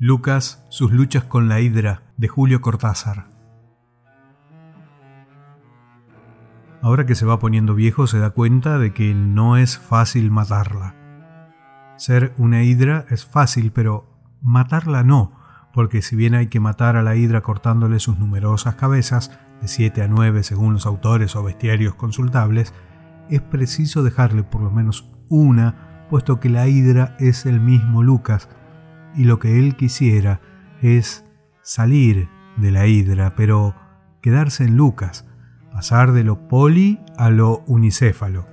Lucas, sus luchas con la hidra, de Julio Cortázar. Ahora que se va poniendo viejo se da cuenta de que no es fácil matarla. Ser una hidra es fácil, pero matarla no, porque si bien hay que matar a la hidra cortándole sus numerosas cabezas, de 7 a 9 según los autores o bestiarios consultables, es preciso dejarle por lo menos una, puesto que la hidra es el mismo Lucas, y lo que él quisiera es salir de la hidra, pero quedarse en Lucas, pasar de lo poli a lo unicéfalo.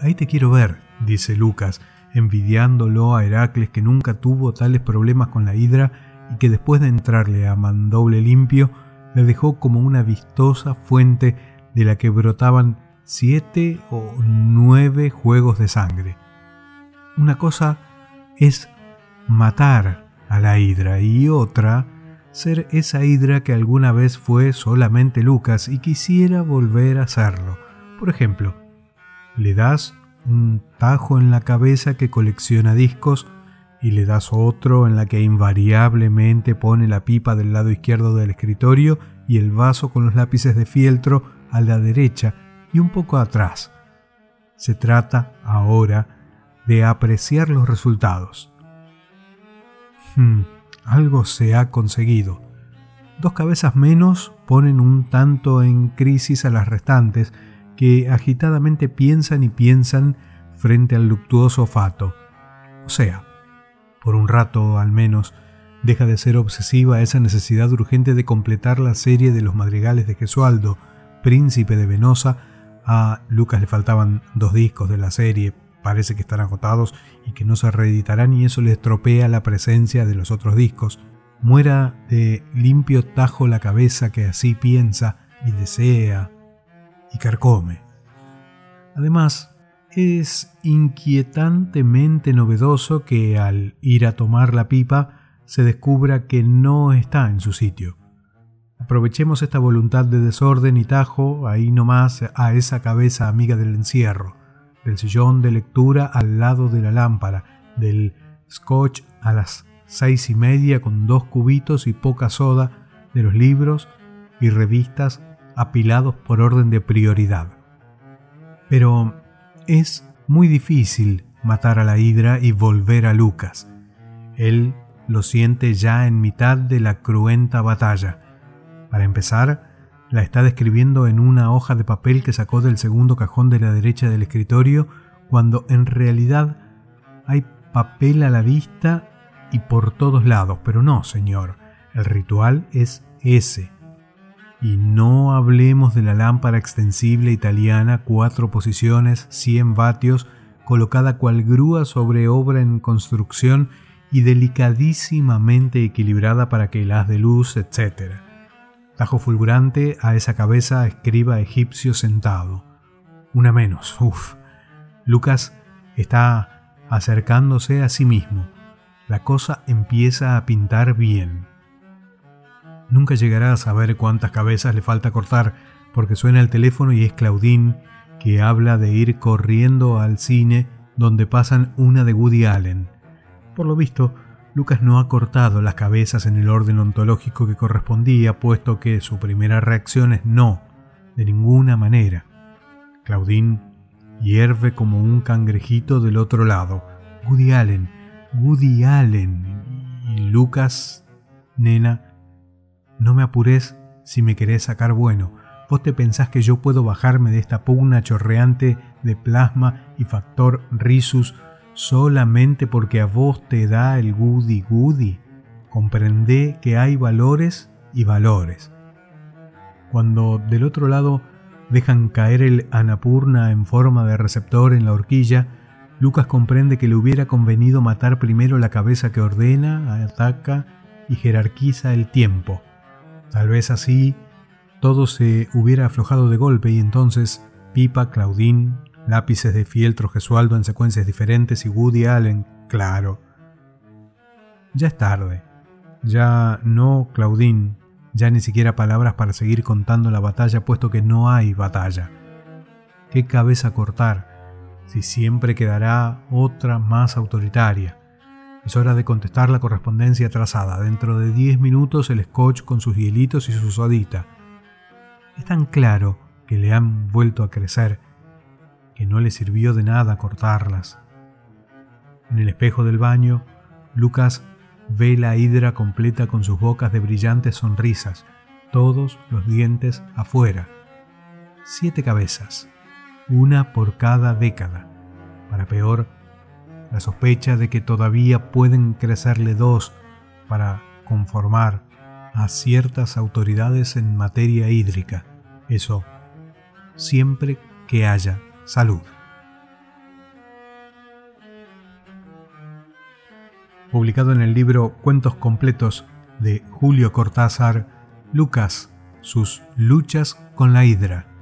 Ahí te quiero ver, dice Lucas, envidiándolo a Heracles que nunca tuvo tales problemas con la hidra y que después de entrarle a mandoble limpio, le dejó como una vistosa fuente de la que brotaban siete o nueve juegos de sangre. Una cosa es matar a la hidra y otra ser esa hidra que alguna vez fue solamente Lucas y quisiera volver a serlo. Por ejemplo, le das un tajo en la cabeza que colecciona discos y le das otro en la que invariablemente pone la pipa del lado izquierdo del escritorio y el vaso con los lápices de fieltro a la derecha y un poco atrás. Se trata ahora de apreciar los resultados. Hmm, algo se ha conseguido. Dos cabezas menos ponen un tanto en crisis a las restantes, que agitadamente piensan y piensan frente al luctuoso fato. O sea, por un rato al menos, deja de ser obsesiva esa necesidad urgente de completar la serie de los madrigales de Gesualdo, príncipe de Venosa. A Lucas le faltaban dos discos de la serie, parece que están agotados y que no se reeditarán y eso le estropea la presencia de los otros discos. Muera de limpio tajo la cabeza que así piensa y desea y carcome. Además, es inquietantemente novedoso que al ir a tomar la pipa se descubra que no está en su sitio. Aprovechemos esta voluntad de desorden y tajo ahí nomás a esa cabeza amiga del encierro del sillón de lectura al lado de la lámpara, del scotch a las seis y media con dos cubitos y poca soda, de los libros y revistas apilados por orden de prioridad. Pero es muy difícil matar a la hidra y volver a Lucas. Él lo siente ya en mitad de la cruenta batalla. Para empezar, la está describiendo en una hoja de papel que sacó del segundo cajón de la derecha del escritorio, cuando en realidad hay papel a la vista y por todos lados. Pero no, señor, el ritual es ese. Y no hablemos de la lámpara extensible italiana, cuatro posiciones, 100 vatios, colocada cual grúa sobre obra en construcción y delicadísimamente equilibrada para que el haz de luz, etc Tajo fulgurante a esa cabeza escriba egipcio sentado. Una menos, uff. Lucas está acercándose a sí mismo. La cosa empieza a pintar bien. Nunca llegará a saber cuántas cabezas le falta cortar, porque suena el teléfono y es Claudine, que habla de ir corriendo al cine donde pasan una de Woody Allen. Por lo visto, Lucas no ha cortado las cabezas en el orden ontológico que correspondía, puesto que su primera reacción es no, de ninguna manera. Claudine hierve como un cangrejito del otro lado. Woody Allen, Woody Allen. Y Lucas, nena, no me apures si me querés sacar bueno. ¿Vos te pensás que yo puedo bajarme de esta pugna chorreante de plasma y factor risus solamente porque a vos te da el goody goody. Comprende que hay valores y valores. Cuando del otro lado dejan caer el anapurna en forma de receptor en la horquilla, Lucas comprende que le hubiera convenido matar primero la cabeza que ordena, ataca y jerarquiza el tiempo. Tal vez así todo se hubiera aflojado de golpe y entonces Pipa, Claudín, lápices de fieltro Gesualdo en secuencias diferentes y Woody Allen, claro. Ya es tarde. Ya no, Claudine, ya ni siquiera palabras para seguir contando la batalla, puesto que no hay batalla. ¿Qué cabeza cortar si siempre quedará otra más autoritaria? Es hora de contestar la correspondencia trazada. Dentro de 10 minutos el scotch con sus hielitos y su sodita. Es tan claro que le han vuelto a crecer que no le sirvió de nada cortarlas. En el espejo del baño, Lucas ve la hidra completa con sus bocas de brillantes sonrisas, todos los dientes afuera. Siete cabezas, una por cada década. Para peor, la sospecha de que todavía pueden crecerle dos para conformar a ciertas autoridades en materia hídrica. Eso, siempre que haya salud. Publicado en el libro Cuentos completos de Julio Cortázar, Lucas, sus luchas con la hidra